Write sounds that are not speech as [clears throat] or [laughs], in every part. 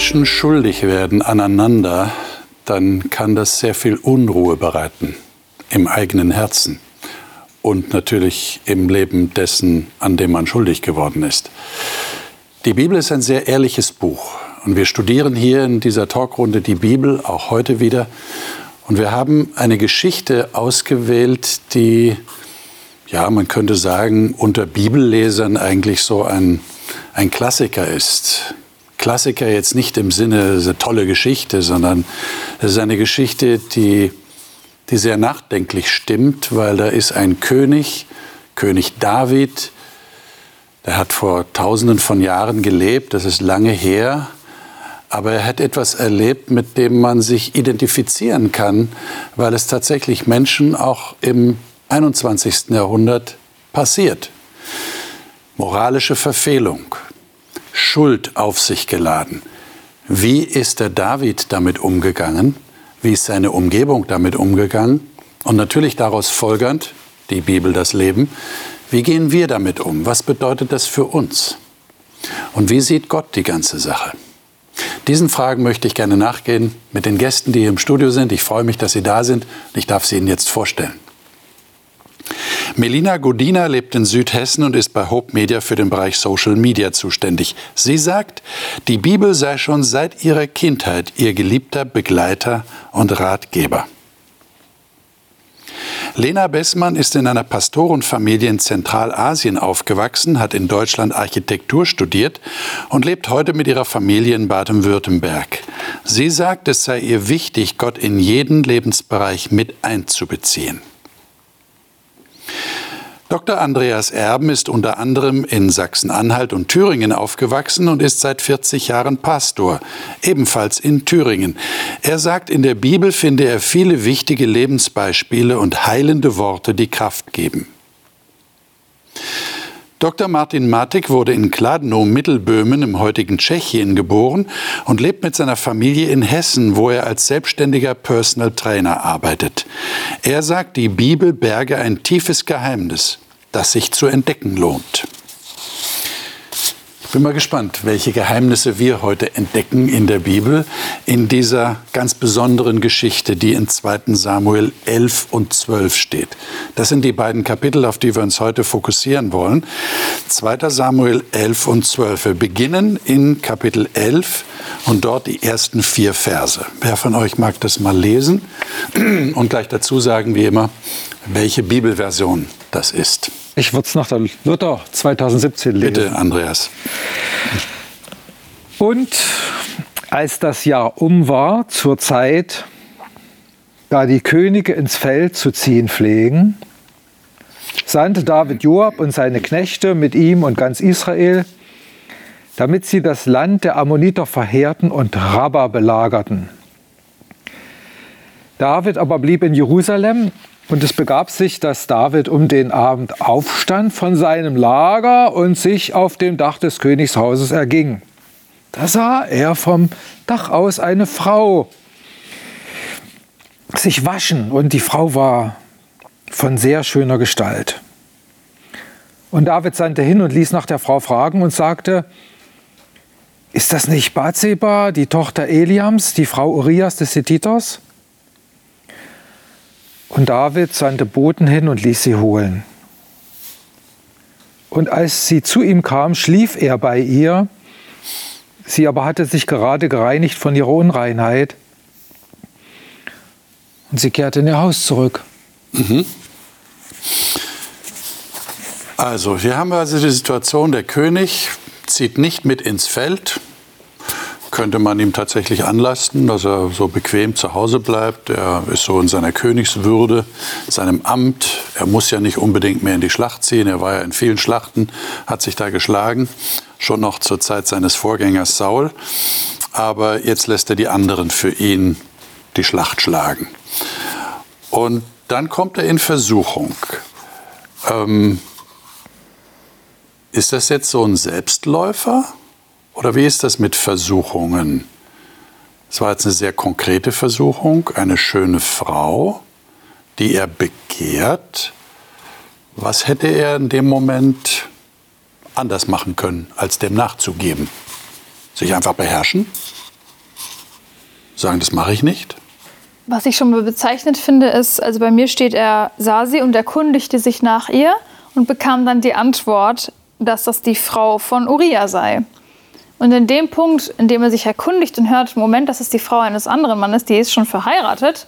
Menschen schuldig werden aneinander, dann kann das sehr viel Unruhe bereiten im eigenen Herzen und natürlich im Leben dessen, an dem man schuldig geworden ist. Die Bibel ist ein sehr ehrliches Buch und wir studieren hier in dieser Talkrunde die Bibel auch heute wieder und wir haben eine Geschichte ausgewählt, die ja, man könnte sagen, unter Bibellesern eigentlich so ein, ein Klassiker ist. Klassiker jetzt nicht im Sinne, eine tolle Geschichte, sondern es ist eine Geschichte, die, die sehr nachdenklich stimmt, weil da ist ein König, König David, der hat vor tausenden von Jahren gelebt, das ist lange her, aber er hat etwas erlebt, mit dem man sich identifizieren kann, weil es tatsächlich Menschen auch im 21. Jahrhundert passiert. Moralische Verfehlung, Schuld auf sich geladen. Wie ist der David damit umgegangen? Wie ist seine Umgebung damit umgegangen? Und natürlich daraus folgernd, die Bibel das Leben, wie gehen wir damit um? Was bedeutet das für uns? Und wie sieht Gott die ganze Sache? Diesen Fragen möchte ich gerne nachgehen mit den Gästen, die hier im Studio sind. Ich freue mich, dass Sie da sind. Ich darf sie Ihnen jetzt vorstellen. Melina Godina lebt in Südhessen und ist bei Hope Media für den Bereich Social Media zuständig. Sie sagt, die Bibel sei schon seit ihrer Kindheit ihr geliebter Begleiter und Ratgeber. Lena Bessmann ist in einer Pastorenfamilie in Zentralasien aufgewachsen, hat in Deutschland Architektur studiert und lebt heute mit ihrer Familie in Baden-Württemberg. Sie sagt, es sei ihr wichtig, Gott in jeden Lebensbereich mit einzubeziehen. Dr. Andreas Erben ist unter anderem in Sachsen-Anhalt und Thüringen aufgewachsen und ist seit 40 Jahren Pastor, ebenfalls in Thüringen. Er sagt, in der Bibel finde er viele wichtige Lebensbeispiele und heilende Worte, die Kraft geben. Dr. Martin Matik wurde in Kladno, Mittelböhmen im heutigen Tschechien geboren und lebt mit seiner Familie in Hessen, wo er als selbstständiger Personal Trainer arbeitet. Er sagt, die Bibel berge ein tiefes Geheimnis, das sich zu entdecken lohnt. Ich bin mal gespannt, welche Geheimnisse wir heute entdecken in der Bibel, in dieser ganz besonderen Geschichte, die in 2 Samuel 11 und 12 steht. Das sind die beiden Kapitel, auf die wir uns heute fokussieren wollen. 2 Samuel 11 und 12. Wir beginnen in Kapitel 11 und dort die ersten vier Verse. Wer von euch mag das mal lesen und gleich dazu sagen, wie immer, welche Bibelversion das ist? Ich würde es nach der Luther 2017 lesen. Bitte, Andreas. Und als das Jahr um war, zur Zeit, da die Könige ins Feld zu ziehen pflegen, sandte David Joab und seine Knechte mit ihm und ganz Israel, damit sie das Land der Ammoniter verheerten und Rabba belagerten. David aber blieb in Jerusalem und es begab sich, dass David um den Abend aufstand von seinem Lager und sich auf dem Dach des Königshauses erging. Da sah er vom Dach aus eine Frau sich waschen und die Frau war von sehr schöner Gestalt. Und David sandte hin und ließ nach der Frau fragen und sagte, ist das nicht Bathseba, die Tochter Eliams, die Frau Urias des Hethiters? Und David sandte Boten hin und ließ sie holen. Und als sie zu ihm kam, schlief er bei ihr. Sie aber hatte sich gerade gereinigt von ihrer Unreinheit. Und sie kehrte in ihr Haus zurück. Mhm. Also, hier haben wir also die Situation, der König zieht nicht mit ins Feld, könnte man ihm tatsächlich anlasten, dass er so bequem zu Hause bleibt. Er ist so in seiner Königswürde, seinem Amt. Er muss ja nicht unbedingt mehr in die Schlacht ziehen. Er war ja in vielen Schlachten, hat sich da geschlagen, schon noch zur Zeit seines Vorgängers Saul. Aber jetzt lässt er die anderen für ihn die Schlacht schlagen. Und dann kommt er in Versuchung. Ähm, ist das jetzt so ein Selbstläufer? Oder wie ist das mit Versuchungen? Es war jetzt eine sehr konkrete Versuchung, eine schöne Frau, die er begehrt. Was hätte er in dem Moment anders machen können, als dem nachzugeben? Sich einfach beherrschen? sagen, das mache ich nicht? Was ich schon mal bezeichnet finde, ist, also bei mir steht, er sah sie und erkundigte sich nach ihr und bekam dann die Antwort, dass das die Frau von Uriah sei. Und in dem Punkt, in dem er sich erkundigt und hört, Moment, das ist die Frau eines anderen Mannes, die ist schon verheiratet,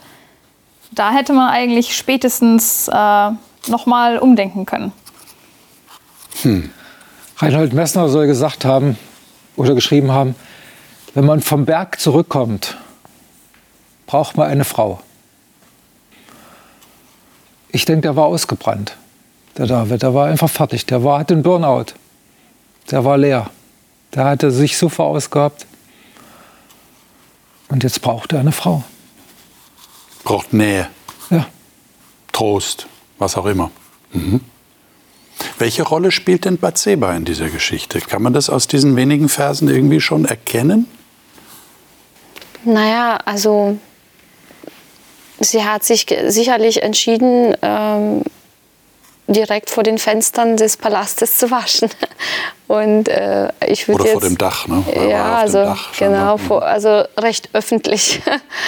da hätte man eigentlich spätestens äh, nochmal umdenken können. Hm. Reinhold Messner soll gesagt haben oder geschrieben haben, wenn man vom Berg zurückkommt, braucht man eine Frau. Ich denke, der war ausgebrannt, der David. Der war einfach fertig. Der war, hatte einen Burnout. Der war leer. Der hatte sich so verausgabt. Und jetzt braucht er eine Frau. Braucht Nähe. Ja. Trost, was auch immer. Mhm. Welche Rolle spielt denn Bathseba in dieser Geschichte? Kann man das aus diesen wenigen Versen irgendwie schon erkennen? Naja, also sie hat sich sicherlich entschieden, ähm, direkt vor den Fenstern des Palastes zu waschen. [laughs] Und äh, ich würde Oder jetzt, vor dem Dach, ne? ja, also Dach, genau, vor, also recht öffentlich.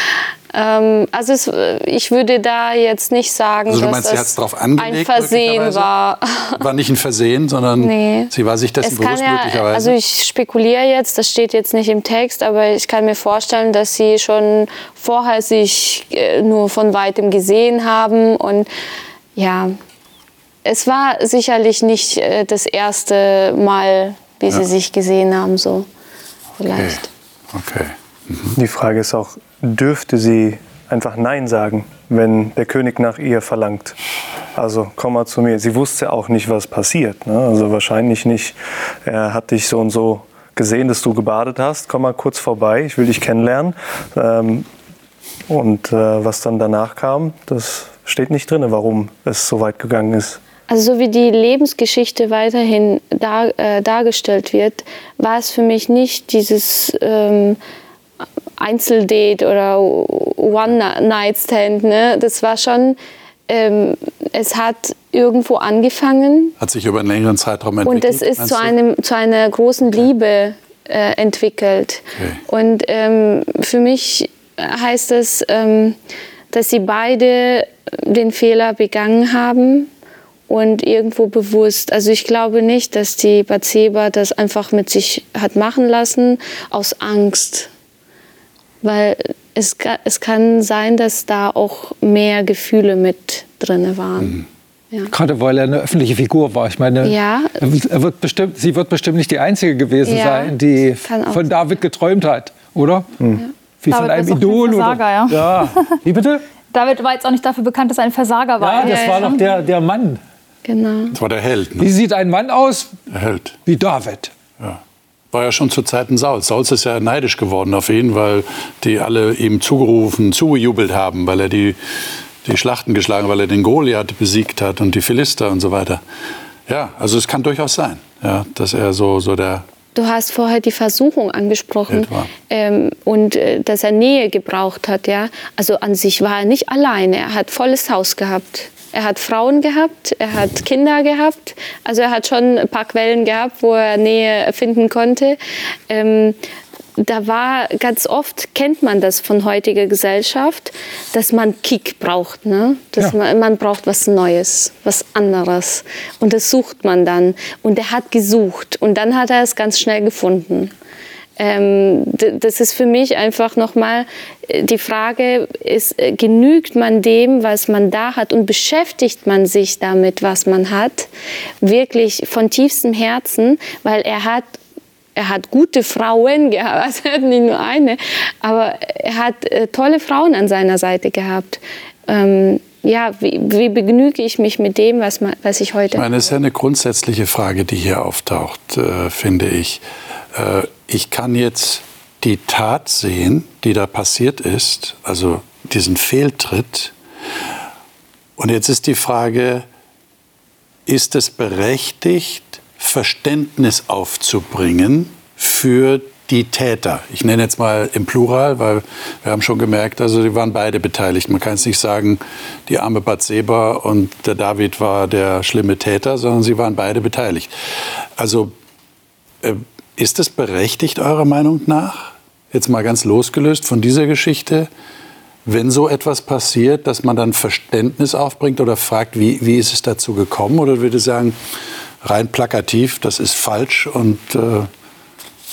[laughs] ähm, also es, ich würde da jetzt nicht sagen, also du dass meinst, sie das drauf angelegt, ein Versehen war. [laughs] War nicht ein Versehen, sondern Nee. sie war sich dessen Es bewusst ja, möglicherweise. also ich spekuliere jetzt, das steht jetzt nicht im Text, aber ich kann mir vorstellen, dass sie schon vorher sich äh, nur von weitem gesehen haben und ja, es war sicherlich nicht äh, das erste Mal, wie sie sich gesehen haben, so okay. vielleicht. okay. Die Frage ist auch, dürfte sie einfach Nein sagen, wenn der König nach ihr verlangt? Also komm mal zu mir. Sie wusste auch nicht, was passiert. Ne? Also wahrscheinlich nicht. Er hat dich so und so gesehen, dass du gebadet hast. Komm mal kurz vorbei, ich will dich kennenlernen. Ähm, und äh, was dann danach kam, das steht nicht drin, warum es so weit gegangen ist. Also so wie die Lebensgeschichte weiterhin dar, äh, dargestellt wird, war es für mich nicht dieses ähm, Einzeldate oder One-Night-Stand. Ne? Das war schon, ähm, es hat irgendwo angefangen Hat sich über einen längeren Zeitraum entwickelt. und es ist zu, einem, zu einer großen Liebe äh, entwickelt. Okay. Und ähm, für mich heißt es, ähm, dass sie beide den Fehler begangen haben und irgendwo bewusst. Also ich glaube nicht, dass die Bathseba das einfach mit sich hat machen lassen aus Angst. Weil es, es kann sein, dass da auch mehr Gefühle mit drin waren. Ja. Gerade weil er eine öffentliche Figur war. Ich meine, Ja. er wird- bestimmt, sie wird bestimmt nicht die Einzige gewesen Ja, sein, die von sein. David geträumt hat, oder? Wie von David einem auch kein Idol. Versager, oder? ja. Wie bitte? [laughs] David war jetzt auch nicht dafür bekannt, dass er ein Versager war. Ja, das ja, war doch der, der Mann. Genau. Das war der Held. Wie Ne? sieht ein Mann aus? Der Held. Wie David. Ja. War ja schon zu Zeiten Sauls. Sauls ist ja neidisch geworden auf ihn, weil die alle ihm zugerufen, zugejubelt haben, weil er die, die Schlachten geschlagen, weil er den Goliath besiegt hat und die Philister und so weiter. Ja, also es kann durchaus sein, ja, dass er so, so der Du hast vorher die Versuchung angesprochen ähm, und äh, dass er Nähe gebraucht hat. Ja? Also an sich war er nicht alleine. Er hat volles Haus gehabt. Er hat Frauen gehabt, er hat Kinder gehabt. Also er hat schon ein paar Quellen gehabt, wo er Nähe finden konnte. Ähm, da war ganz oft, kennt man das von heutiger Gesellschaft, dass man Kick braucht. Ne? Dass Ja. man, man braucht was Neues, was anderes. Und das sucht man dann. Und er hat gesucht. Und dann hat er es ganz schnell gefunden. Ähm, das ist für mich einfach nochmal äh, die Frage, ist, äh, genügt man dem, was man da hat und beschäftigt man sich damit, was man hat, wirklich von tiefstem Herzen, weil er hat er hat gute Frauen [laughs] gehabt, also er hat nicht nur eine, aber er hat äh, tolle Frauen an seiner Seite gehabt. Ähm, ja, wie, wie begnüge ich mich mit dem, was, man, was ich heute Ich meine, es ist ja eine grundsätzliche Frage, die hier auftaucht, äh, finde ich. Äh, ich kann jetzt die Tat sehen, die da passiert ist, also diesen Fehltritt. Und jetzt ist die Frage, ist es berechtigt, Verständnis aufzubringen für die Täter. Ich nenne jetzt mal im Plural, weil wir haben schon gemerkt, also die waren beide beteiligt. Man kann es nicht sagen, die arme Bathseba und der David war der schlimme Täter, sondern sie waren beide beteiligt. Also äh, ist es berechtigt eurer Meinung nach jetzt mal ganz losgelöst von dieser Geschichte, wenn so etwas passiert, dass man dann Verständnis aufbringt oder fragt, wie, wie ist es dazu gekommen? Oder würde sagen, rein plakativ, das ist falsch und äh,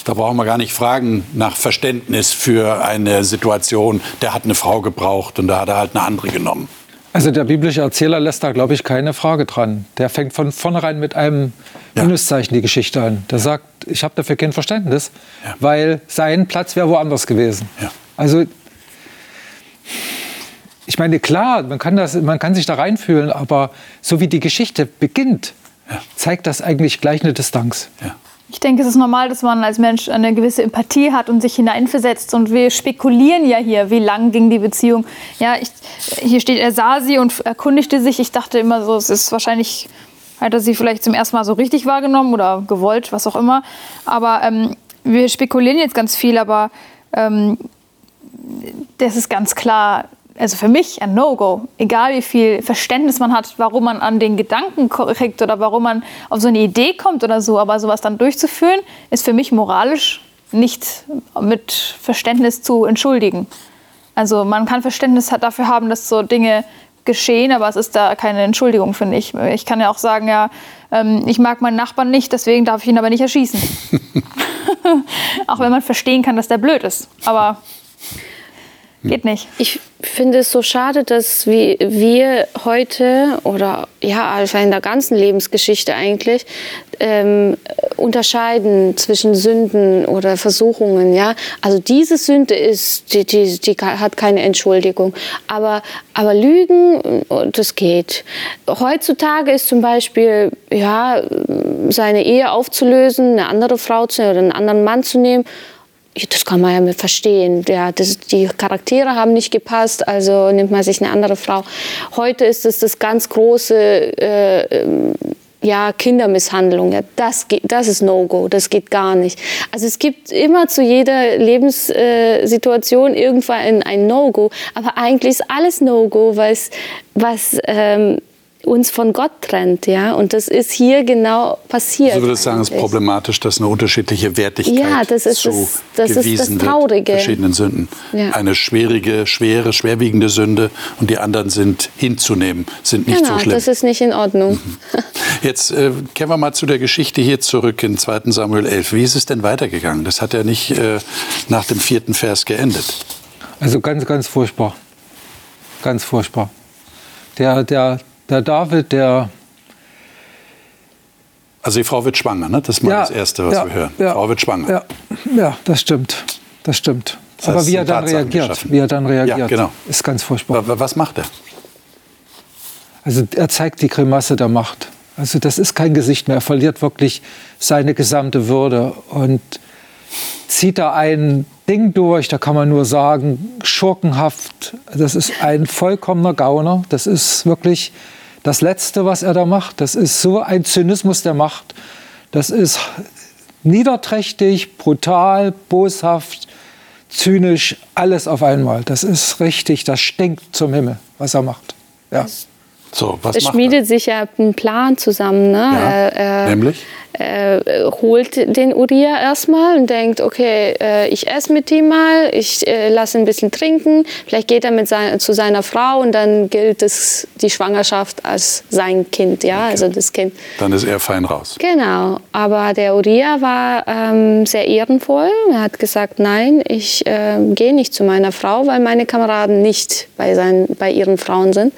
da brauchen wir gar nicht fragen nach Verständnis für eine Situation. Der hat eine Frau gebraucht und da hat er halt eine andere genommen. Also der biblische Erzähler lässt da, glaube ich, keine Frage dran. Der fängt von vornherein mit einem ja. Minuszeichen die Geschichte an. Der sagt, ich habe dafür kein Verständnis, ja. weil sein Platz wäre woanders gewesen. Ja. Also ich meine, klar, man kann, das, man kann sich da reinfühlen, aber so wie die Geschichte beginnt, zeigt das eigentlich gleich eine Distanz. Ich denke, es ist normal, dass man als Mensch eine gewisse Empathie hat und sich hineinversetzt. Und wir spekulieren ja hier, wie lang ging die Beziehung. Ja, ich, hier steht, er sah sie und erkundigte sich. Ich dachte immer so, es ist wahrscheinlich, hat er sie vielleicht zum ersten Mal so richtig wahrgenommen oder gewollt, was auch immer. Aber ähm, wir spekulieren jetzt ganz viel, aber ähm, das ist ganz klar, also für mich ein No-Go. Egal wie viel Verständnis man hat, warum man an den Gedanken kriegt oder warum man auf so eine Idee kommt oder so, aber sowas dann durchzuführen, ist für mich moralisch nicht mit Verständnis zu entschuldigen. Also man kann Verständnis dafür haben, dass so Dinge geschehen, aber es ist da keine Entschuldigung, finde ich. Ich kann ja auch sagen, ja, ähm, ich mag meinen Nachbarn nicht, deswegen darf ich ihn aber nicht erschießen. [laughs] [laughs] auch wenn man verstehen kann, dass der blöd ist. Aber Geht nicht. Ich finde es so schade, dass wir, heute oder ja, also in der ganzen Lebensgeschichte eigentlich ähm, unterscheiden zwischen Sünden oder Versuchungen. Ja, also diese Sünde ist, die, die, die hat keine Entschuldigung. Aber, aber Lügen, das geht. Heutzutage ist zum Beispiel ja seine Ehe aufzulösen, eine andere Frau zu oder einen anderen Mann zu nehmen das kann man ja verstehen. Ja, das, die Charaktere haben nicht gepasst, also nimmt man sich eine andere Frau. Heute ist es das ganz große äh, ja, Kindermisshandlung. Ja, das, das ist No-Go, das geht gar nicht. Also es gibt immer zu jeder Lebenssituation irgendwann ein No-Go, aber eigentlich ist alles No-Go, was, was ähm, uns von Gott trennt, ja. Und das ist hier genau passiert. Also würde ich sagen, es ist problematisch, dass eine unterschiedliche Wertigkeit ja, das ist das, das ist das Traurige. verschiedenen Sünden. Ja. Eine schwierige, schwere, schwerwiegende Sünde und die anderen sind hinzunehmen, sind nicht genau, so schlimm. das ist nicht in Ordnung. Mhm. Jetzt äh, kehren wir mal zu der Geschichte hier zurück in 2. Samuel 11. Wie ist es denn weitergegangen? Das hat ja nicht äh, nach dem vierten Vers geendet. Also ganz, ganz furchtbar. Ganz furchtbar. Der, der, der David, der. Also die Frau wird schwanger, ne? Das ist mal ja, das Erste, was ja, wir hören. Ja, Frau wird schwanger. Ja, ja das stimmt. Das stimmt. Das heißt, Aber wie er dann reagiert, wie er dann reagiert, ja, genau. ist ganz furchtbar. Was macht er? Also er zeigt die Grimasse der Macht. Also das ist kein Gesicht mehr. Er verliert wirklich seine gesamte Würde und zieht da ein Ding durch, da kann man nur sagen, schurkenhaft. Das ist ein vollkommener Gauner. Das ist wirklich das Letzte, was er da macht. Das ist so ein Zynismus der Macht. Das ist niederträchtig, brutal, boshaft, zynisch, alles auf einmal. Das ist richtig, das stinkt zum Himmel, was er macht. Ja. So, was es schmiedet er? sich ja ein Plan zusammen. Ne? Ja, äh, nämlich? Äh, holt den Uriah erstmal und denkt, okay, äh, ich esse mit ihm mal, ich äh, lasse ihn ein bisschen trinken, vielleicht geht er mit sein, zu seiner Frau und dann gilt es, die Schwangerschaft als sein Kind, ja, okay. also das Kind. Dann ist er fein raus. Genau, aber der Uriah war ähm, sehr ehrenvoll, er hat gesagt, nein, ich äh, gehe nicht zu meiner Frau, weil meine Kameraden nicht bei, seinen, bei ihren Frauen sind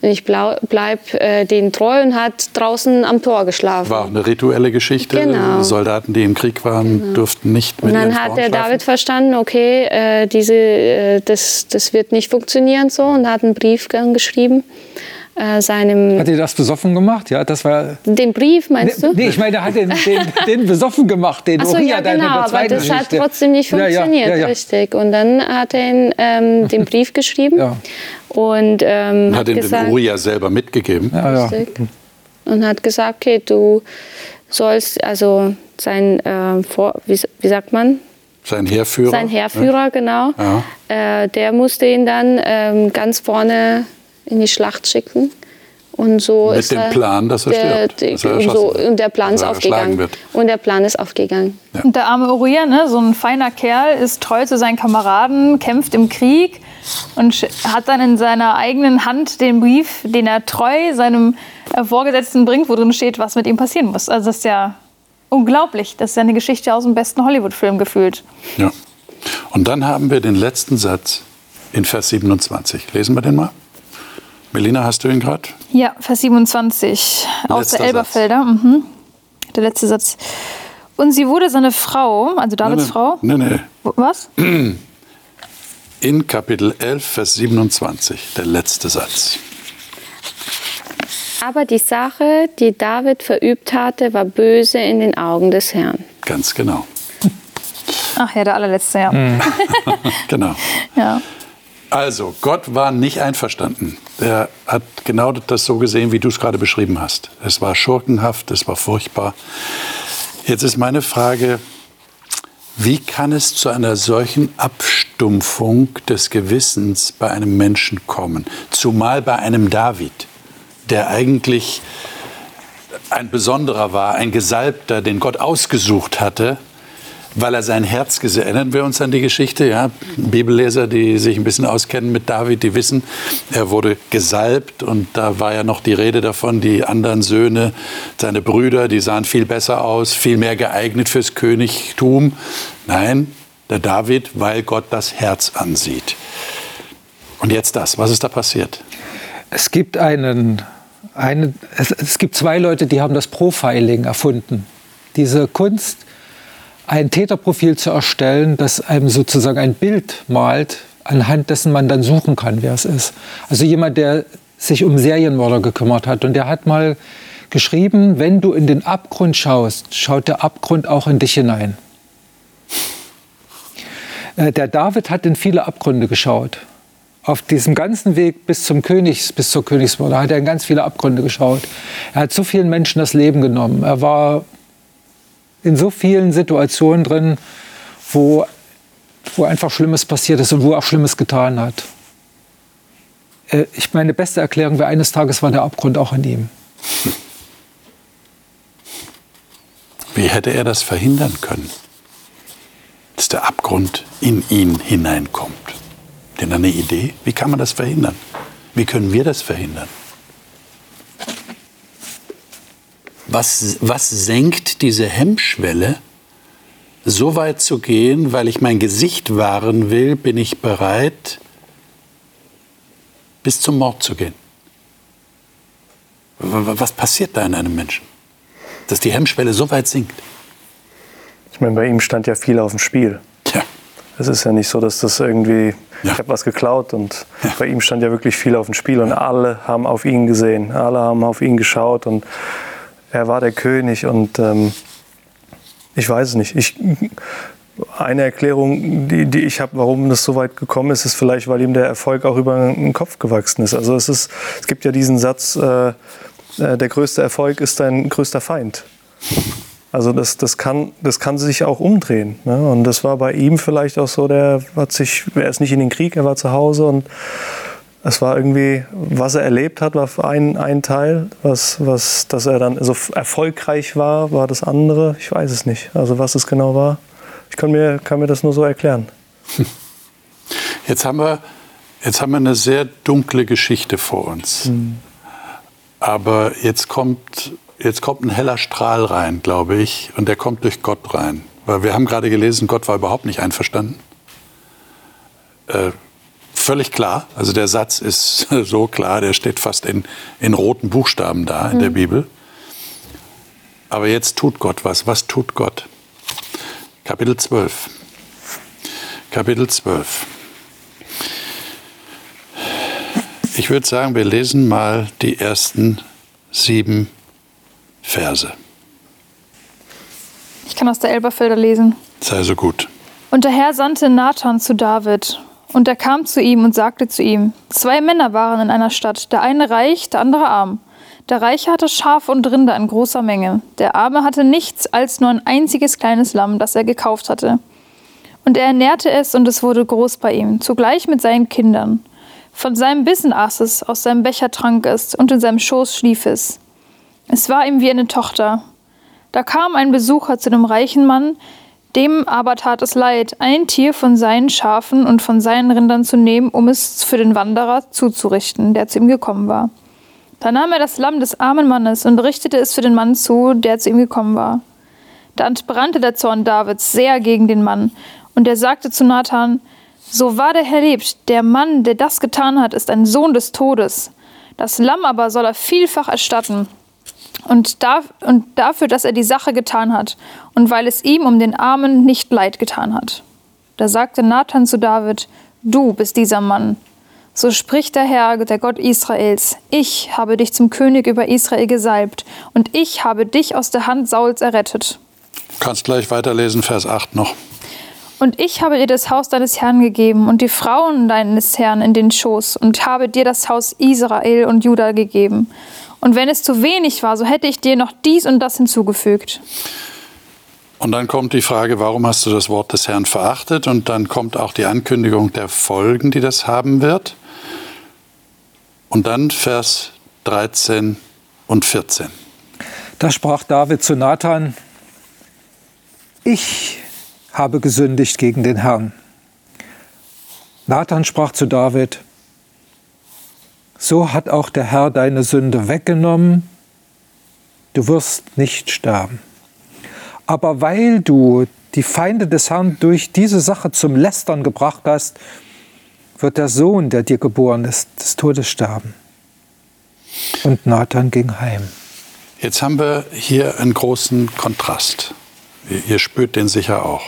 und ich bleibe äh, denen treu und hat draußen am Tor geschlafen. War eine rituelle Geschichte. Genau. Soldaten, die im Krieg waren, genau. durften nicht mit Und dann hat der David verstanden, okay, äh, diese, äh, das, das wird nicht funktionieren so und hat einen Brief geschrieben. Äh, seinem hat er das besoffen gemacht? Ja, das war den Brief meinst du? Nee, ich meine, er hat den, den, den besoffen gemacht, den Ach ja, genau, aber das Geschichte. hat trotzdem nicht funktioniert, ja, ja, ja, richtig. Und dann hat er ihn, ähm, den Brief geschrieben und ähm, hat, hat ihn gesagt, den Uriah selber mitgegeben. Richtig. Und hat gesagt, okay, du sollst, also sein, äh, Vor, wie, wie, sagt man? Sein Heerführer. Sein Heerführer, ne? genau. Ja. Äh, der musste ihn dann ähm, ganz vorne in die Schlacht schicken. Und so Mit ist dem er, Plan, dass er der, stirbt, dass er und, so, und der Plan ist aufgegangen. wird. Und der Plan ist aufgegangen. Und der arme Uriah, ne, so ein feiner Kerl, ist treu zu seinen Kameraden, kämpft im Krieg und hat dann in seiner eigenen Hand den Brief, den er treu seinem Vorgesetzten bringt, wo drin steht, was mit ihm passieren muss. Also das ist ja unglaublich. Das ist ja eine Geschichte aus dem besten Hollywood-Film gefühlt. Ja. Und dann haben wir den letzten Satz in Vers 27. Lesen wir den mal. Melina, hast du ihn gerade? Ja, Vers 27 aus Letzter der Elberfelder. Mhm. Der letzte Satz. Und sie wurde seine Frau, also Davids Frau. Nee, nee. Wo- Was? In Kapitel 11, Vers 27, der letzte Satz. Aber die Sache, die David verübt hatte, war böse in den Augen des Herrn. Ganz genau. Ach ja, der allerletzte, ja. [laughs] Genau. ja. Also, Gott war nicht einverstanden. Er hat genau das so gesehen, wie du es gerade beschrieben hast. Es war schurkenhaft, es war furchtbar. Jetzt ist meine Frage, wie kann es zu einer solchen Abstumpfung des Gewissens bei einem Menschen kommen? Zumal bei einem David, der eigentlich ein Besonderer war, ein Gesalbter, den Gott ausgesucht hatte, weil er sein Herz gesehen Erinnern wir uns an die Geschichte? Ja? Bibelleser, die sich ein bisschen auskennen mit David, die wissen, er wurde gesalbt und da war ja noch die Rede davon, die anderen Söhne, seine Brüder, die sahen viel besser aus, viel mehr geeignet fürs Königtum. Nein, der David, weil Gott das Herz ansieht. Und jetzt das, was ist da passiert? Es gibt einen, einen es, es gibt zwei Leute, die haben das Profiling erfunden. Diese Kunst, ein Täterprofil zu erstellen, das einem sozusagen ein Bild malt, anhand dessen man dann suchen kann, wer es ist. Also jemand, der sich um Serienmörder gekümmert hat und der hat mal geschrieben, wenn du in den Abgrund schaust, schaut der Abgrund auch in dich hinein. Äh, Der David hat in viele Abgründe geschaut. Auf diesem ganzen Weg bis zum Königs, bis zur Königsmörder hat er in ganz viele Abgründe geschaut. Er hat so vielen Menschen das Leben genommen. Er war in so vielen Situationen drin, wo, wo einfach Schlimmes passiert ist und wo er auch Schlimmes getan hat. Äh, Ich meine, beste Erklärung wäre, eines Tages war der Abgrund auch in ihm. Wie hätte er das verhindern können, dass der Abgrund in ihn hineinkommt? Denn eine Idee, wie kann man das verhindern? Wie können wir das verhindern? Was, was senkt diese Hemmschwelle, so weit zu gehen, weil ich mein Gesicht wahren will, bin ich bereit, bis zum Mord zu gehen? Was passiert da in einem Menschen? Dass die Hemmschwelle so weit sinkt? Ich meine, bei ihm stand ja viel auf dem Spiel. Es ist ja nicht so, dass das irgendwie, Ja. ich habe was geklaut und bei ihm stand ja wirklich viel auf dem Spiel und alle haben auf ihn gesehen, alle haben auf ihn geschaut und er war der König und ähm, ich weiß es nicht. Ich, eine Erklärung, die, die ich habe, warum das so weit gekommen ist, ist vielleicht, weil ihm der Erfolg auch über den Kopf gewachsen ist. Also es, ist, es gibt ja diesen Satz, äh, äh, der größte Erfolg ist dein größter Feind. Also das, das, kann, das kann sich auch umdrehen. Ne? Und das war bei ihm vielleicht auch so, der hat sich, er ist nicht in den Krieg, er war zu Hause und es war irgendwie, was er erlebt hat, war ein, ein Teil, was, was, dass er dann so erfolgreich war, war das andere. Ich weiß es nicht. Also was es genau war. Ich kann mir, kann mir das nur so erklären. [laughs] jetzt haben wir, jetzt haben wir eine sehr dunkle Geschichte vor uns. Aber jetzt kommt, jetzt kommt ein heller Strahl rein, glaube ich, und der kommt durch Gott rein. Weil wir haben gerade gelesen, Gott war überhaupt nicht einverstanden. Äh, völlig klar. Also der Satz ist [laughs] so klar, der steht fast in, in roten Buchstaben da in der Bibel. Aber jetzt tut Gott was. Was tut Gott? Kapitel 12. Kapitel 12. Ich würde sagen, wir lesen mal die ersten sieben Verse. Ich kann aus der Elberfelder lesen. Sei so gut. Und der Herr sandte Nathan zu David. Und er kam zu ihm und sagte zu ihm: Zwei Männer waren in einer Stadt, der eine reich, der andere arm. Der Reiche hatte Schafe und Rinder in großer Menge. Der Arme hatte nichts als nur ein einziges kleines Lamm, das er gekauft hatte. Und er ernährte es und es wurde groß bei ihm, zugleich mit seinen Kindern. Von seinem Bissen aß es, aus seinem Becher trank es und in seinem Schoß schlief es. Es war ihm wie eine Tochter. Da kam ein Besucher zu dem reichen Mann, dem aber tat es leid, ein Tier von seinen Schafen und von seinen Rindern zu nehmen, um es für den Wanderer zuzurichten, der zu ihm gekommen war. Da nahm er das Lamm des armen Mannes und richtete es für den Mann zu, der zu ihm gekommen war. Da entbrannte der Zorn Davids sehr gegen den Mann, und er sagte zu Nathan, so wahr der Herr lebt, der Mann, der das getan hat, ist ein Sohn des Todes. Das Lamm aber soll er vielfach erstatten. Und, da, und dafür, dass er die Sache getan hat und weil es ihm um den Armen nicht leid getan hat. Da sagte Nathan zu David, du bist dieser Mann. So spricht der Herr, der Gott Israels, ich habe dich zum König über Israel gesalbt und ich habe dich aus der Hand Sauls errettet. Du kannst gleich weiterlesen, Vers 8 noch. Und ich habe dir das Haus deines Herrn gegeben und die Frauen deines Herrn in den Schoß und habe dir das Haus Israel und Juda gegeben. Und wenn es zu wenig war, so hätte ich dir noch dies und das hinzugefügt. Und dann kommt die Frage, warum hast du das Wort des Herrn verachtet? Und dann kommt auch die Ankündigung der Folgen, die das haben wird. Und dann Vers 13 und 14. Da sprach David zu Nathan, ich habe gesündigt gegen den Herrn. Nathan sprach zu David, so hat auch der Herr deine Sünde weggenommen, du wirst nicht sterben. Aber weil du die Feinde des Herrn durch diese Sache zum Lästern gebracht hast, wird der Sohn, der dir geboren ist, des Todes sterben. Und Nathan ging heim. Jetzt haben wir hier einen großen Kontrast. Ihr spürt den sicher auch.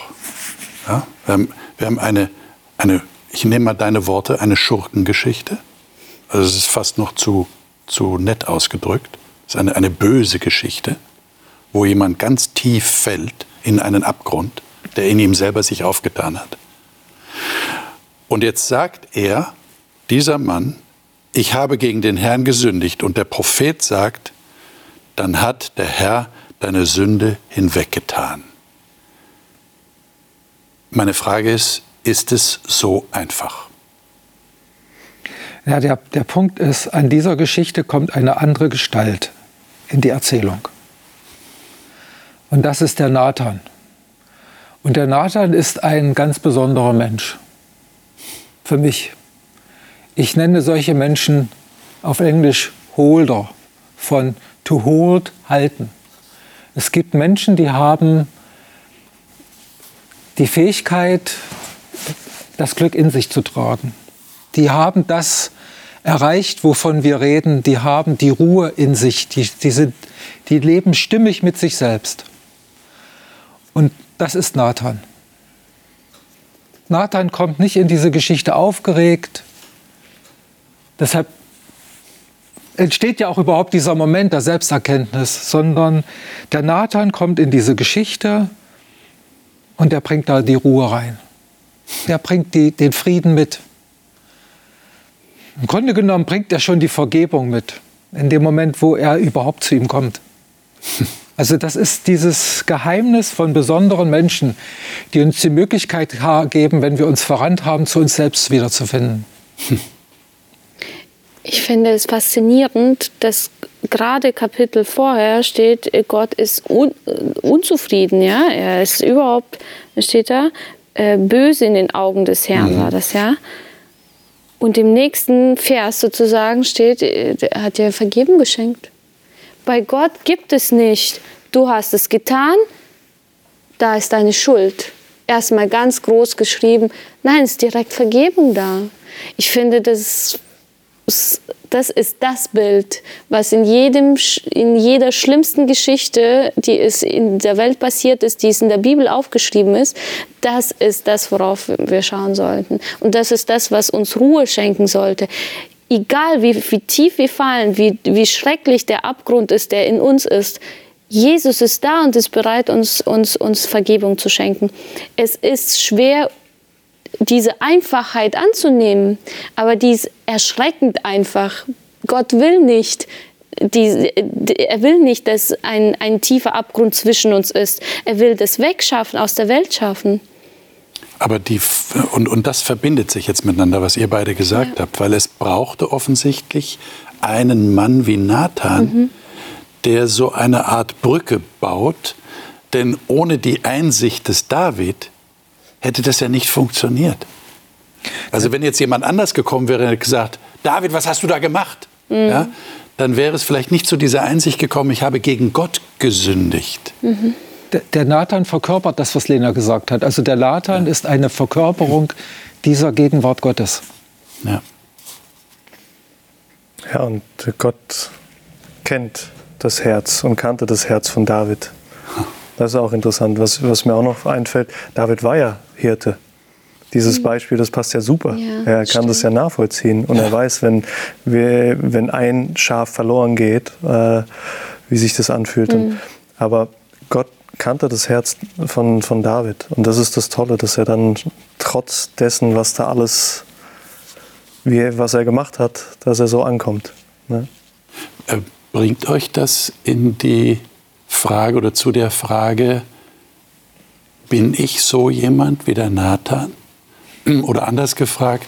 Ja? Wir haben, wir haben eine, eine, ich nehme mal deine Worte, eine Schurkengeschichte. Also es ist fast noch zu, zu nett ausgedrückt. Es ist eine, eine böse Geschichte, wo jemand ganz tief fällt in einen Abgrund, der in ihm selber sich aufgetan hat. Und jetzt sagt er, dieser Mann, ich habe gegen den Herrn gesündigt. Und der Prophet sagt, dann hat der Herr deine Sünde hinweggetan. Meine Frage ist, ist es so einfach? Ja, der, der Punkt ist, an dieser Geschichte kommt eine andere Gestalt in die Erzählung. Und das ist der Nathan. Und der Nathan ist ein ganz besonderer Mensch. Für mich. Ich nenne solche Menschen auf Englisch Holder, von to hold, halten. Es gibt Menschen, die haben die Fähigkeit, das Glück in sich zu tragen. Die haben das erreicht, wovon wir reden. Die haben die Ruhe in sich. Die, die, sind, die leben stimmig mit sich selbst. Und das ist Nathan. Nathan kommt nicht in diese Geschichte aufgeregt. Deshalb entsteht ja auch überhaupt dieser Moment der Selbsterkenntnis, sondern der Nathan kommt in diese Geschichte und der bringt da die Ruhe rein. Der bringt die, den Frieden mit. Im Grunde genommen bringt er schon die Vergebung mit, in dem Moment, wo er überhaupt zu ihm kommt. [laughs] Also das ist dieses Geheimnis von besonderen Menschen, die uns die Möglichkeit geben, wenn wir uns verrannt haben, zu uns selbst wiederzufinden. [laughs] Ich finde es faszinierend, dass gerade Kapitel vorher steht, Gott ist un, unzufrieden, ja, er ist überhaupt, steht da, äh, böse in den Augen des Herrn mhm. war das, ja. Und im nächsten Vers sozusagen steht, äh, er hat dir Vergebung geschenkt. Bei Gott gibt es nicht, du hast es getan, da ist deine Schuld. Erstmal ganz groß geschrieben, nein, es ist direkt Vergebung da. Ich finde, das das ist das Bild, was in, jedem, in jeder schlimmsten Geschichte, die es in der Welt passiert ist, die es in der Bibel aufgeschrieben ist, das ist das, worauf wir schauen sollten. Und das ist das, was uns Ruhe schenken sollte. Egal wie, wie tief wir fallen, wie, wie schrecklich der Abgrund ist, der in uns ist, Jesus ist da und ist bereit, uns, uns, uns Vergebung zu schenken. Es ist schwer, diese Einfachheit anzunehmen, aber die ist erschreckend einfach. Gott will nicht, die, er will nicht, dass ein, ein tiefer Abgrund zwischen uns ist. Er will das wegschaffen, aus der Welt schaffen. Aber die, und, und das verbindet sich jetzt miteinander, was ihr beide gesagt habt, weil es brauchte offensichtlich einen Mann wie Nathan, Mhm. der so eine Art Brücke baut, denn ohne die Einsicht des David hätte das ja nicht funktioniert. Also wenn jetzt jemand anders gekommen wäre und hätte gesagt, David, was hast du da gemacht? Mhm. Ja, dann wäre es vielleicht nicht zu dieser Einsicht gekommen, ich habe gegen Gott gesündigt. Der, der Nathan verkörpert das, was Lena gesagt hat. Also der Nathan ist eine Verkörperung dieser Gegenwart Gottes. Ja. Ja, und Gott kennt das Herz und kannte das Herz von David. Das ist auch interessant. Was, was mir auch noch einfällt, David war ja Hirte. Dieses Beispiel, das passt ja super. Ja, er kann das ja nachvollziehen. Und er weiß, wenn, wir, wenn ein Schaf verloren geht, äh, wie sich das anfühlt. Und, aber Gott kannte das Herz von, von David. Und das ist das Tolle, dass er dann trotz dessen, was da alles, wie, er- was er gemacht hat, dass er so ankommt. Ne? Äh, Bringt euch das in die Frage oder zu der Frage, bin ich so jemand wie der Nathan? [clears throat] Oder anders gefragt,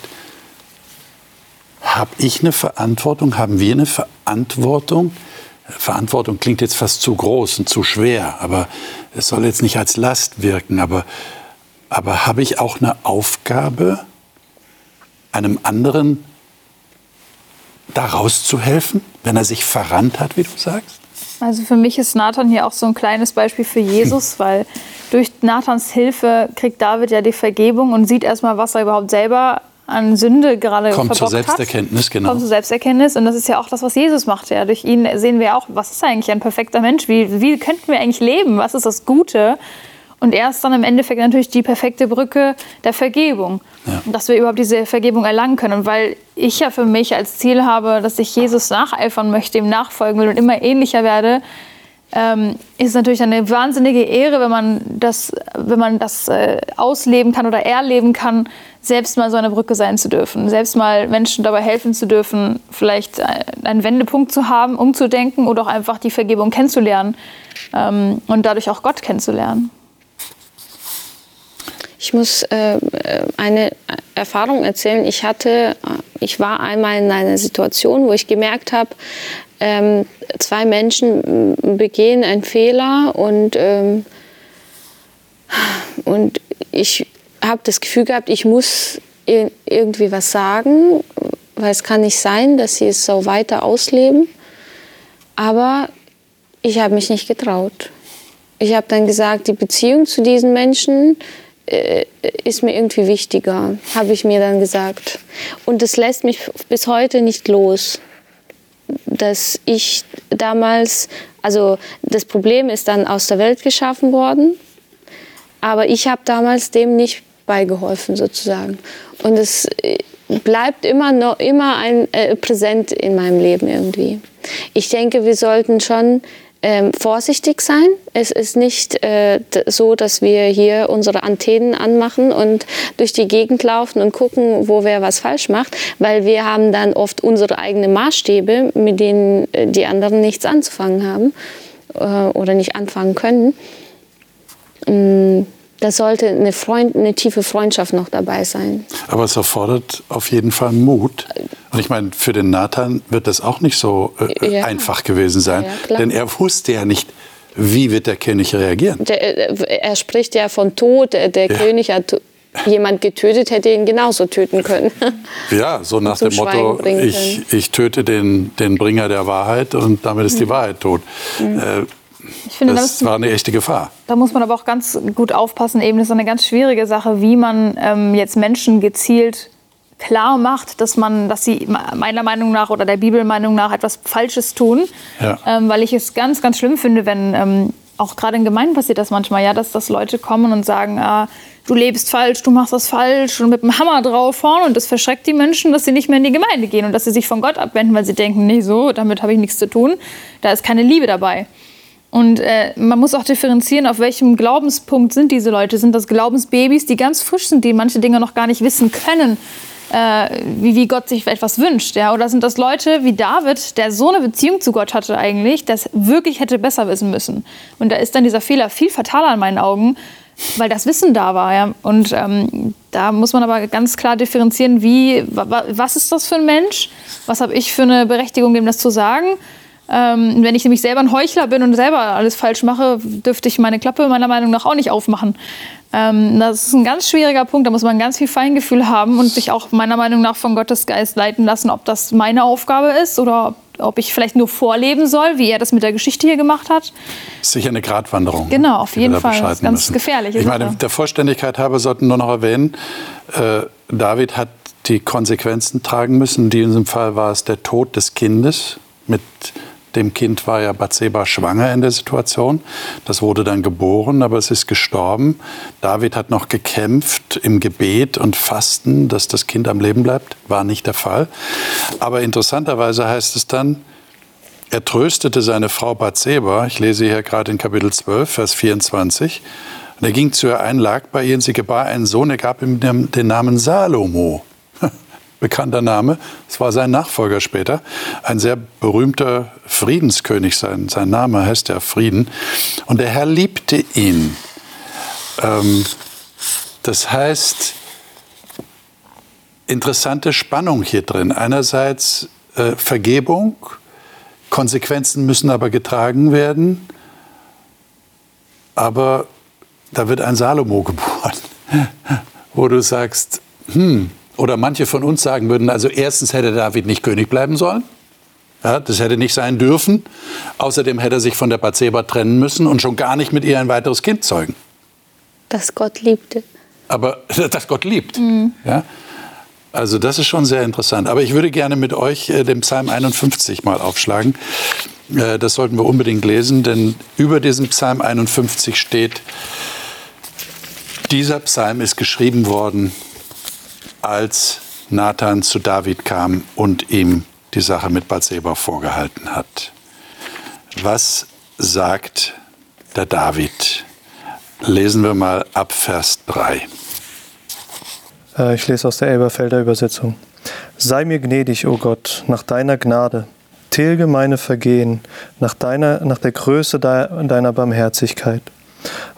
habe ich eine Verantwortung, haben wir eine Verantwortung? Verantwortung klingt jetzt fast zu groß und zu schwer, aber es soll jetzt nicht als Last wirken. Aber, aber habe ich auch eine Aufgabe, einem anderen da rauszuhelfen, wenn er sich verrannt hat, wie du sagst? Also für mich ist Nathan hier auch so ein kleines Beispiel für Jesus, [laughs] weil durch Nathans Hilfe kriegt David ja die Vergebung und sieht erstmal, was er überhaupt selber an Sünde gerade Kommt zur verbockt hat. Selbsterkenntnis, genau. Kommt zur Selbsterkenntnis und das ist ja auch das, was Jesus macht. Ja. Durch ihn sehen wir auch, was ist eigentlich ein perfekter Mensch? Wie, wie könnten wir eigentlich leben? Was ist das Gute? Und er ist dann im Endeffekt natürlich die perfekte Brücke der Vergebung. Ja. Dass wir überhaupt diese Vergebung erlangen können. Und weil ich ja für mich als Ziel habe, dass ich Jesus nacheifern möchte, ihm nachfolgen will und immer ähnlicher werde, ähm, ist es natürlich eine wahnsinnige Ehre, wenn man das, wenn man das äh, ausleben kann oder erleben kann, selbst mal so eine Brücke sein zu dürfen, selbst mal Menschen dabei helfen zu dürfen, vielleicht äh, einen Wendepunkt zu haben, umzudenken oder auch einfach die Vergebung kennenzulernen ähm, und dadurch auch Gott kennenzulernen. Ich muss äh, eine Erfahrung erzählen. Ich hatte, ich war einmal in einer Situation, wo ich gemerkt habe, ähm, zwei Menschen begehen einen Fehler und, ähm, und ich habe das Gefühl gehabt, ich muss ir irgendwie was sagen, weil es kann nicht sein, dass sie es so weiter ausleben. Aber ich habe mich nicht getraut. Ich habe dann gesagt, die Beziehung zu diesen Menschen äh, ist mir irgendwie wichtiger, habe ich mir dann gesagt. Und das lässt mich bis heute nicht los, dass ich damals, also das Problem ist dann aus der Welt geschaffen worden, aber ich habe damals dem nicht beigeholfen sozusagen. Und es äh, bleibt immer noch immer ein äh, präsent in meinem Leben irgendwie. Ich denke, wir sollten schon ähm, vorsichtig sein. Es ist nicht äh, so, dass wir hier unsere Antennen anmachen und durch die Gegend laufen und gucken, wo wer was falsch macht, weil wir haben dann oft unsere eigenen Maßstäbe, mit denen äh, die anderen nichts anzufangen haben äh, oder nicht anfangen können. Ähm, da sollte eine, Freund, eine tiefe Freundschaft noch dabei sein. Aber es erfordert auf jeden Fall Mut. Und ich meine, für den Nathan wird das auch nicht so äh, Ja. einfach gewesen sein. Ja, denn er wusste ja nicht, wie wird der König reagieren. Der, äh, er spricht ja von Tod. Der, der Ja. König hat jemand getötet, hätte ihn genauso töten können. [laughs] Ja, so nach dem Motto, Schweigen bringen ich, ich töte den, den Bringer der Wahrheit und damit ist die Wahrheit tot. Äh, Ich finde, da das müssen- war eine echte Gefahr. Da muss man aber auch ganz gut aufpassen. Eben, das ist eine ganz schwierige Sache, wie man ähm, jetzt Menschen gezielt klar macht, dass man, dass sie meiner Meinung nach oder der Bibelmeinung nach etwas Falsches tun. Ja. Ähm, weil ich es ganz, ganz schlimm finde, wenn ähm, auch gerade in Gemeinden passiert das manchmal, ja, dass, dass Leute kommen und sagen, ah, du lebst falsch, du machst das falsch und mit dem Hammer draufhauen und das verschreckt die Menschen, dass sie nicht mehr in die Gemeinde gehen und dass sie sich von Gott abwenden, weil sie denken, nee, so, damit habe ich nichts zu tun. Da ist keine Liebe dabei. Und äh, man muss auch differenzieren, auf welchem Glaubenspunkt sind diese Leute. Sind das Glaubensbabys, die ganz frisch sind, die manche Dinge noch gar nicht wissen können, äh, wie, wie Gott sich etwas wünscht? Ja? Oder sind das Leute wie David, der so eine Beziehung zu Gott hatte eigentlich, das wirklich hätte besser wissen müssen? Und da ist dann dieser Fehler viel fataler in meinen Augen, weil das Wissen da war. Ja? Und ähm, da muss man aber ganz klar differenzieren, wie, was ist das für ein Mensch? Was habe ich für eine Berechtigung, dem das zu sagen? Ähm, wenn ich nämlich selber ein Heuchler bin und selber alles falsch mache, dürfte ich meine Klappe meiner Meinung nach auch nicht aufmachen. Ähm, das ist ein ganz schwieriger Punkt, da muss man ganz viel Feingefühl haben und sich auch meiner Meinung nach von Gottes Geist leiten lassen, ob das meine Aufgabe ist oder ob ich vielleicht nur vorleben soll, wie er das mit der Geschichte hier gemacht hat. Sicher eine Gratwanderung. Genau, auf jeden Fall. Das ist ganz müssen. gefährlich. Ich meine, der Vollständigkeit halber sollten nur noch erwähnen, äh, David hat die Konsequenzen tragen müssen. In diesem Fall war es der Tod des Kindes mit dem Kind war ja Bathseba schwanger in der Situation. Das wurde dann geboren, aber es ist gestorben. David hat noch gekämpft im Gebet und Fasten, dass das Kind am Leben bleibt. War nicht der Fall. Aber interessanterweise heißt es dann, er tröstete seine Frau Bathseba. Ich lese hier gerade in Kapitel 12, Vers 24. Und er ging zu ihr ein, lag bei ihr und sie gebar einen Sohn. Er gab ihm den Namen Salomo bekannter Name. Es war sein Nachfolger später, ein sehr berühmter Friedenskönig. Sein, sein Name heißt ja Frieden. Und der Herr liebte ihn. Ähm, das heißt, interessante Spannung hier drin. Einerseits äh, Vergebung, Konsequenzen müssen aber getragen werden. Aber da wird ein Salomo [laughs] geboren, wo du sagst, hm, oder manche von uns sagen würden, also erstens hätte David nicht König bleiben sollen. Ja, das hätte nicht sein dürfen. Außerdem hätte er sich von der Bathseba trennen müssen und schon gar nicht mit ihr ein weiteres Kind zeugen. Dass Gott liebte. Aber [laughs] dass Gott liebt. Mhm. Ja? Also das ist schon sehr interessant. Aber ich würde gerne mit euch äh, den Psalm 51 mal aufschlagen. Äh, das sollten wir unbedingt lesen, denn über diesem Psalm 51 steht, dieser Psalm ist geschrieben worden als Nathan zu David kam und ihm die Sache mit Bathseba vorgehalten hat. Was sagt der David? Lesen wir mal ab Vers 3. Äh, ich lese aus der Elberfelder Übersetzung. Sei mir gnädig, o oh Gott, nach deiner Gnade. Tilge meine Vergehen nach, deiner, nach der Größe deiner Barmherzigkeit.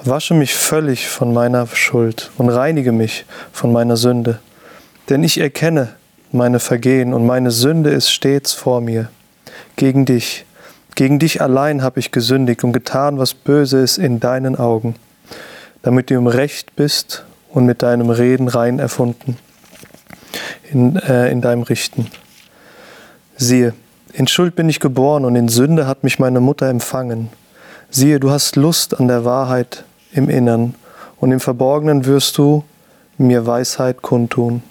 Wasche mich völlig von meiner Schuld und reinige mich von meiner Sünde. Denn ich erkenne meine Vergehen und meine Sünde ist stets vor mir. Gegen dich, gegen dich allein habe ich gesündigt und getan, was böse ist in deinen Augen, damit du im Recht bist und mit deinem Reden rein erfunden, in, äh, in deinem Richten. Siehe, in Schuld bin ich geboren und in Sünde hat mich meine Mutter empfangen. Siehe, du hast Lust an der Wahrheit im Innern und im Verborgenen wirst du mir Weisheit kundtun.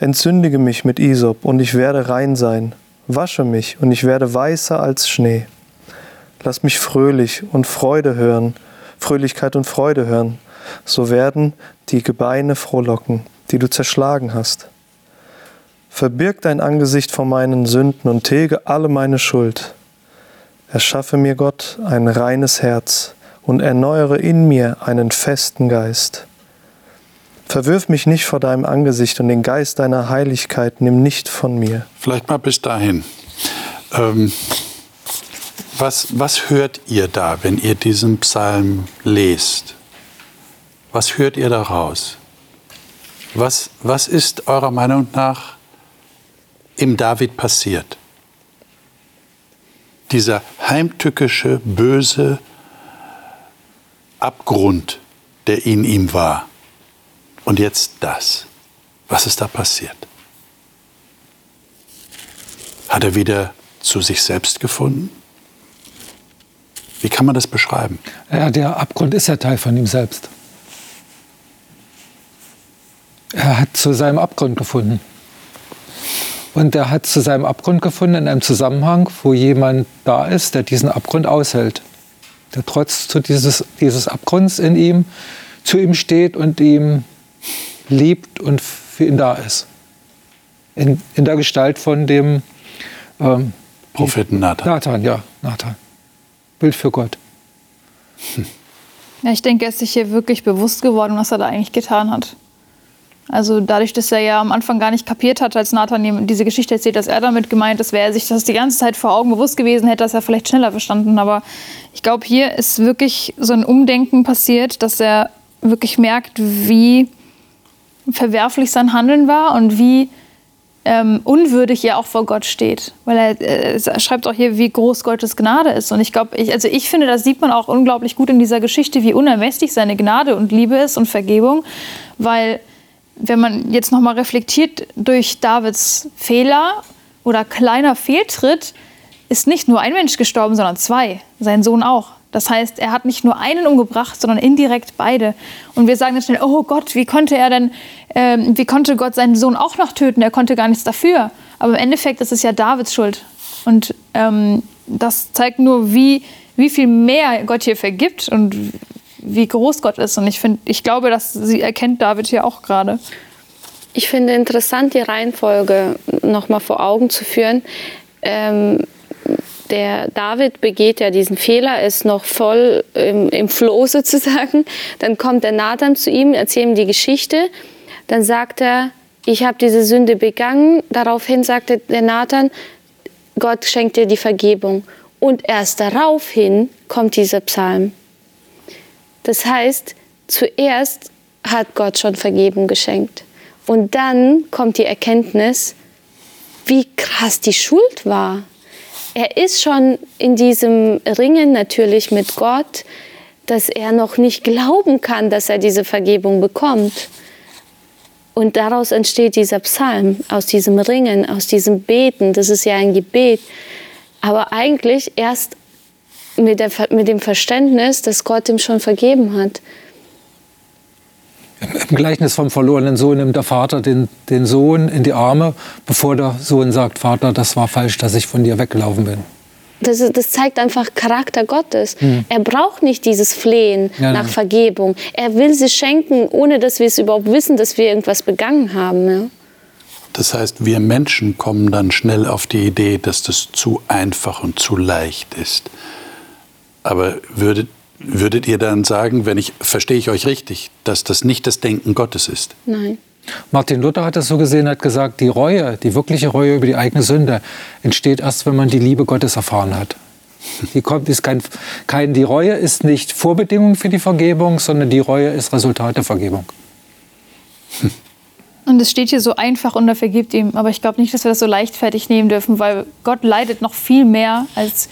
Entzündige mich mit Isop, und ich werde rein sein. Wasche mich, und ich werde weißer als Schnee. Lass mich fröhlich und Freude hören, Fröhlichkeit und Freude hören. So werden die Gebeine frohlocken, die du zerschlagen hast. Verbirg dein Angesicht vor meinen Sünden und tilge alle meine Schuld. Erschaffe mir Gott ein reines Herz und erneuere in mir einen festen Geist. Verwirf mich nicht vor deinem Angesicht und den Geist deiner Heiligkeit nimm nicht von mir. Vielleicht mal bis dahin. Ähm, was, was hört ihr da, wenn ihr diesen Psalm lest? Was hört ihr daraus? Was, was ist eurer Meinung nach im David passiert? Dieser heimtückische, böse Abgrund, der in ihm war. Und jetzt das. Was ist da passiert? Hat er wieder zu sich selbst gefunden? Wie kann man das beschreiben? Ja, der Abgrund ist ja Teil von ihm selbst. Er hat zu seinem Abgrund gefunden. Und er hat zu seinem Abgrund gefunden in einem Zusammenhang, wo jemand da ist, der diesen Abgrund aushält. Der trotz dieses, dieses Abgrunds in ihm zu ihm steht und ihm liebt und für ihn da ist. In, in der Gestalt von dem ähm, Propheten Nathan. Nathan, ja, Nathan. Bild für Gott. Hm. Ja, ich denke, er ist sich hier wirklich bewusst geworden, was er da eigentlich getan hat. Also dadurch, dass er ja am Anfang gar nicht kapiert hat, als Nathan diese Geschichte erzählt, dass er damit gemeint ist, wäre er sich das die ganze Zeit vor Augen bewusst gewesen, hätte das er vielleicht schneller verstanden. Aber ich glaube, hier ist wirklich so ein Umdenken passiert, dass er wirklich merkt, wie verwerflich sein Handeln war und wie ähm, unwürdig er auch vor Gott steht. Weil er, äh, schreibt auch hier, wie groß Gottes Gnade ist. Und ich glaube, ich, also ich finde, das sieht man auch unglaublich gut in dieser Geschichte, wie unermesslich seine Gnade und Liebe ist und Vergebung. Weil, wenn man jetzt nochmal reflektiert durch Davids Fehler oder kleiner Fehltritt, ist nicht nur ein Mensch gestorben, sondern zwei. Sein Sohn auch. Das heißt, er hat nicht nur einen umgebracht, sondern indirekt beide. Und wir sagen dann schnell, oh Gott, wie konnte er denn, ähm, wie konnte Gott seinen Sohn auch noch töten? Er konnte gar nichts dafür. Aber im Endeffekt ist es ja Davids Schuld. Und ähm, das zeigt nur, wie, wie viel mehr Gott hier vergibt und wie groß Gott ist. Und ich, find, ich glaube, dass sie erkennt David hier auch gerade. Ich finde interessant, die Reihenfolge nochmal vor Augen zu führen. Ähm, der David begeht ja diesen Fehler, ist noch voll im, im Floh [laughs] sozusagen. Dann kommt der Nathan zu ihm, erzählt ihm die Geschichte. Dann sagt er, ich habe diese Sünde begangen. Daraufhin sagte der Nathan, Gott schenkt dir die Vergebung. Und erst daraufhin kommt dieser Psalm. Das heißt, zuerst hat Gott schon Vergebung geschenkt. Und dann kommt die Erkenntnis, wie krass die Schuld war er ist schon in diesem Ringen natürlich mit Gott, dass er noch nicht glauben kann, dass er diese Vergebung bekommt. Und daraus entsteht dieser Psalm, aus diesem Ringen, aus diesem Beten. Das ist ja ein Gebet. Aber eigentlich erst mit, der, mit dem Verständnis, dass Gott ihm schon vergeben hat. Im Gleichnis vom verlorenen Sohn nimmt der Vater den, den Sohn in die Arme, bevor der Sohn sagt, Vater, das war falsch, dass ich von dir weggelaufen bin. Das, das, zeigt einfach Charakter Gottes. Hm. Er braucht nicht dieses Flehen ja, nach nein. Vergebung. Er will sie schenken, ohne dass wir es überhaupt wissen, dass wir irgendwas begangen haben. Ja? Das heißt, wir Menschen kommen dann schnell auf die Idee, dass das zu einfach und zu leicht ist. Aber würdet Würdet ihr dann sagen, wenn ich verstehe ich euch richtig, dass das nicht das Denken Gottes ist? Nein. Martin Luther hat das so gesehen, hat gesagt, die Reue, die wirkliche Reue über die eigene Sünde entsteht erst, wenn man die Liebe Gottes erfahren hat. Die, kommt, ist kein, kein, die Reue ist nicht Vorbedingung für die Vergebung, sondern die Reue ist Resultat der Vergebung. Und es steht hier so einfach und er vergibt ihm. Aber ich glaube nicht, dass wir das so leichtfertig nehmen dürfen, weil Gott leidet noch viel mehr als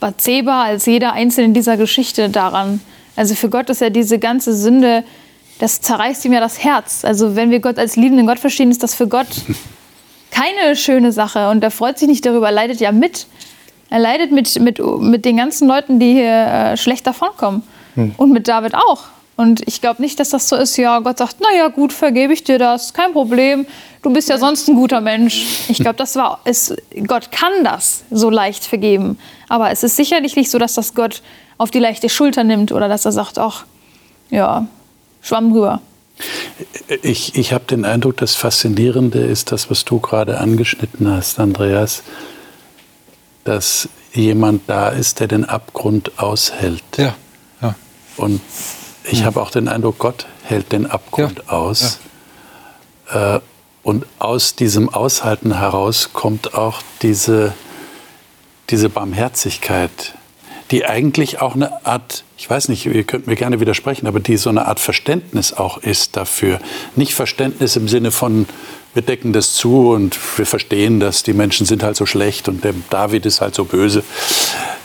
Bathseba als jeder Einzelne in dieser Geschichte daran. Also für Gott ist ja diese ganze Sünde, das zerreißt ihm ja das Herz. Also wenn wir Gott als liebenden Gott verstehen, ist das für Gott [laughs] keine schöne Sache. Und er freut sich nicht darüber, er leidet ja mit. Er leidet mit, mit, mit den ganzen Leuten, die hier äh, schlecht davonkommen. Hm. Und mit David auch. Und ich glaube nicht, dass das so ist, ja, Gott sagt, naja, gut, vergebe ich dir das, kein Problem, du bist ja sonst ein guter Mensch. Ich glaube, das war, es, Gott kann das so leicht vergeben. Aber es ist sicherlich nicht so, dass das Gott auf die leichte Schulter nimmt oder dass er sagt, ach, ja, schwamm drüber. Ich, ich habe den Eindruck, das Faszinierende ist das, was du gerade angeschnitten hast, Andreas, dass jemand da ist, der den Abgrund aushält. Ja. ja. Und ich habe auch den Eindruck, Gott hält den Abgrund ja. aus. Ja. Äh, und aus diesem Aushalten heraus kommt auch diese, diese Barmherzigkeit, die eigentlich auch eine Art, ich weiß nicht, ihr könnt mir gerne widersprechen, aber die so eine Art Verständnis auch ist dafür. Nicht Verständnis im Sinne von, wir decken das zu und wir verstehen dass die Menschen sind halt so schlecht und der David ist halt so böse,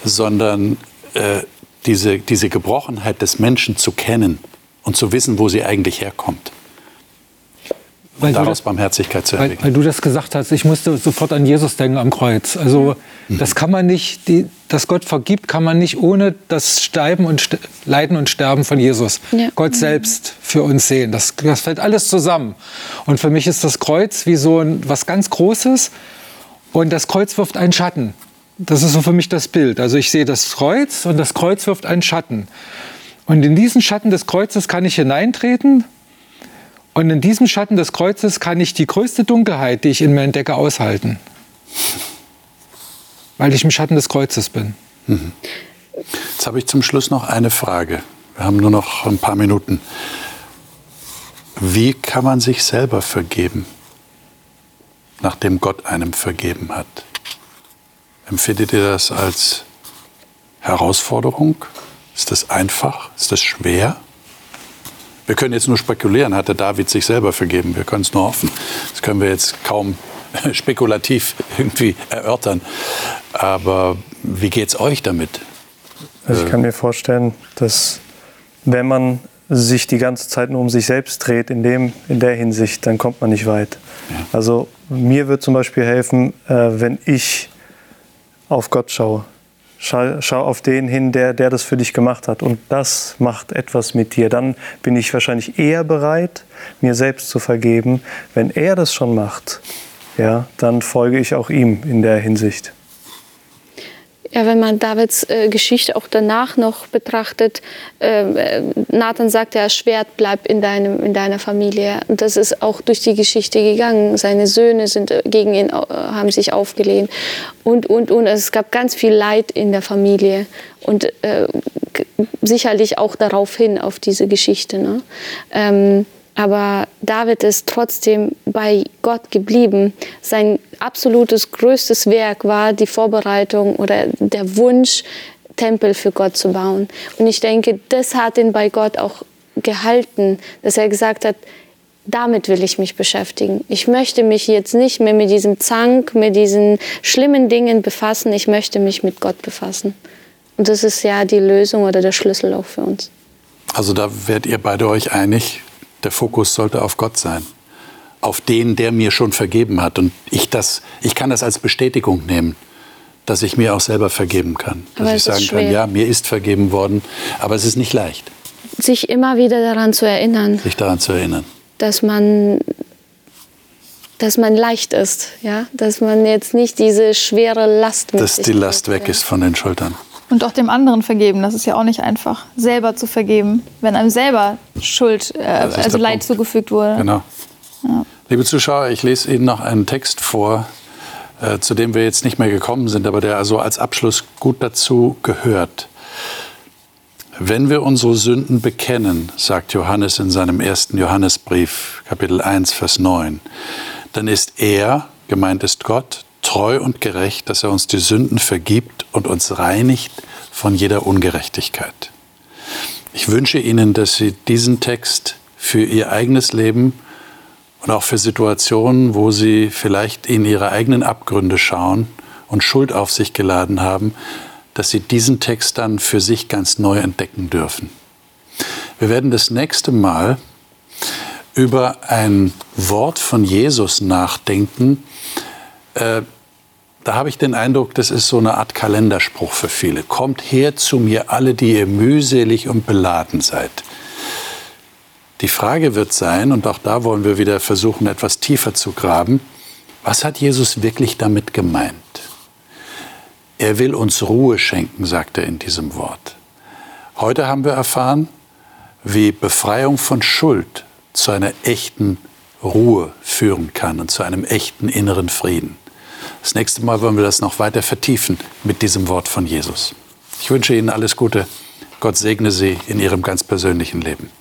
sondern äh, diese, diese Gebrochenheit des Menschen zu kennen und zu wissen, wo sie eigentlich herkommt. Und weil daraus das, Barmherzigkeit zu entwickeln. Weil, weil, du das gesagt hast, ich musste sofort an Jesus denken am Kreuz. Also mhm. das kann man nicht, die, dass Gott vergibt, kann man nicht ohne das Sterben und St Leiden und Sterben von Jesus, ja. Gott selbst für uns sehen. Das, das fällt alles zusammen. Und für mich ist das Kreuz wie so ein, was ganz Großes und das Kreuz wirft einen Schatten. Das ist so für mich das Bild. Also ich sehe das Kreuz und das Kreuz wirft einen Schatten. Und in diesen Schatten des Kreuzes kann ich hineintreten. Und in diesem Schatten des Kreuzes kann ich die größte Dunkelheit, die ich in mir entdecke, aushalten. Weil ich im Schatten des Kreuzes bin. Mhm. Jetzt habe ich zum Schluss noch eine Frage. Wir haben nur noch ein paar Minuten. Wie kann man sich selber vergeben, nachdem Gott einem vergeben hat? Empfindet ihr das als Herausforderung? Ist das einfach? Ist das schwer? Wir können jetzt nur spekulieren, hatte David sich selber vergeben? Wir können es nur hoffen. Das können wir jetzt kaum [laughs] spekulativ irgendwie erörtern. Aber wie geht es euch damit? Also ich kann mir vorstellen, dass wenn man sich die ganze Zeit nur um sich selbst dreht, in, dem, in der Hinsicht, dann kommt man nicht weit. Ja. Also mir wird zum Beispiel helfen, äh, wenn ich auf Gott schaue. Schau, schau, auf den hin, der, der das für dich gemacht hat. Und das macht etwas mit dir. Dann bin ich wahrscheinlich eher bereit, mir selbst zu vergeben. Wenn er das schon macht, ja, dann folge ich auch ihm in der Hinsicht. Ja, wenn man Davids äh, Geschichte auch danach noch betrachtet, äh, Nathan sagt ja, Schwert bleibt in, deinem, in deiner Familie. Und das ist auch durch die Geschichte gegangen. Seine Söhne sind äh, gegen ihn, äh, haben sich aufgelehnt. Und, und, und. Also es gab ganz viel Leid in der Familie. Und äh, sicherlich auch darauf hin, auf diese Geschichte. Ne? Ähm, aber David ist trotzdem bei Gott geblieben. Sein absolutes größtes Werk war die Vorbereitung oder der Wunsch, Tempel für Gott zu bauen. Und ich denke, das hat ihn bei Gott auch gehalten, dass er gesagt hat, damit will ich mich beschäftigen. Ich möchte mich jetzt nicht mehr mit diesem Zank, mit diesen schlimmen Dingen befassen. Ich möchte mich mit Gott befassen. Und das ist ja die Lösung oder der Schlüssel auch für uns. Also da werdet ihr beide euch einig, der Fokus sollte auf Gott sein. Auf den, der mir schon vergeben hat. Und ich, das, ich kann das als Bestätigung nehmen, dass ich mir auch selber vergeben kann. Dass aber ich sagen kann, ja, mir ist vergeben worden, aber es ist nicht leicht. Sich immer wieder daran zu erinnern. Sich daran zu erinnern. Dass man dass man leicht ist, ja, dass man jetzt nicht diese schwere Last mit Dass die Last weg ist von den Schultern. Und auch dem anderen vergeben, das ist ja auch nicht einfach, selber zu vergeben, wenn einem selber Schuld, äh, also Leid Punkt. zugefügt wurde. Genau. Ja. Liebe Zuschauer, ich lese Ihnen noch einen Text vor, äh, zu dem wir jetzt nicht mehr gekommen sind, aber der also als Abschluss gut dazu gehört. Wenn wir unsere Sünden bekennen, sagt Johannes in seinem ersten Johannesbrief, Kapitel 1, Vers 9, dann ist er, gemeint ist Gott, treu und gerecht, dass er uns die Sünden vergibt und uns reinigt von jeder Ungerechtigkeit. Ich wünsche Ihnen, dass Sie diesen Text für Ihr eigenes Leben und auch für Situationen, wo Sie vielleicht in Ihre eigenen Abgründe schauen und Schuld auf sich geladen haben, dass Sie diesen Text dann für sich ganz neu entdecken dürfen. Wir werden das nächste Mal über ein Wort von Jesus nachdenken, äh, da habe ich den Eindruck, das ist so eine Art Kalenderspruch für viele. Kommt her zu mir alle, die ihr mühselig und beladen seid. Die Frage wird sein, und auch da wollen wir wieder versuchen, etwas tiefer zu graben, was hat Jesus wirklich damit gemeint? Er will uns Ruhe schenken, sagt er in diesem Wort. Heute haben wir erfahren, wie Befreiung von Schuld zu einer echten Ruhe führen kann und zu einem echten inneren Frieden. Das nächste Mal wollen wir das noch weiter vertiefen mit diesem Wort von Jesus. Ich wünsche Ihnen alles Gute. Gott segne Sie in Ihrem ganz persönlichen Leben.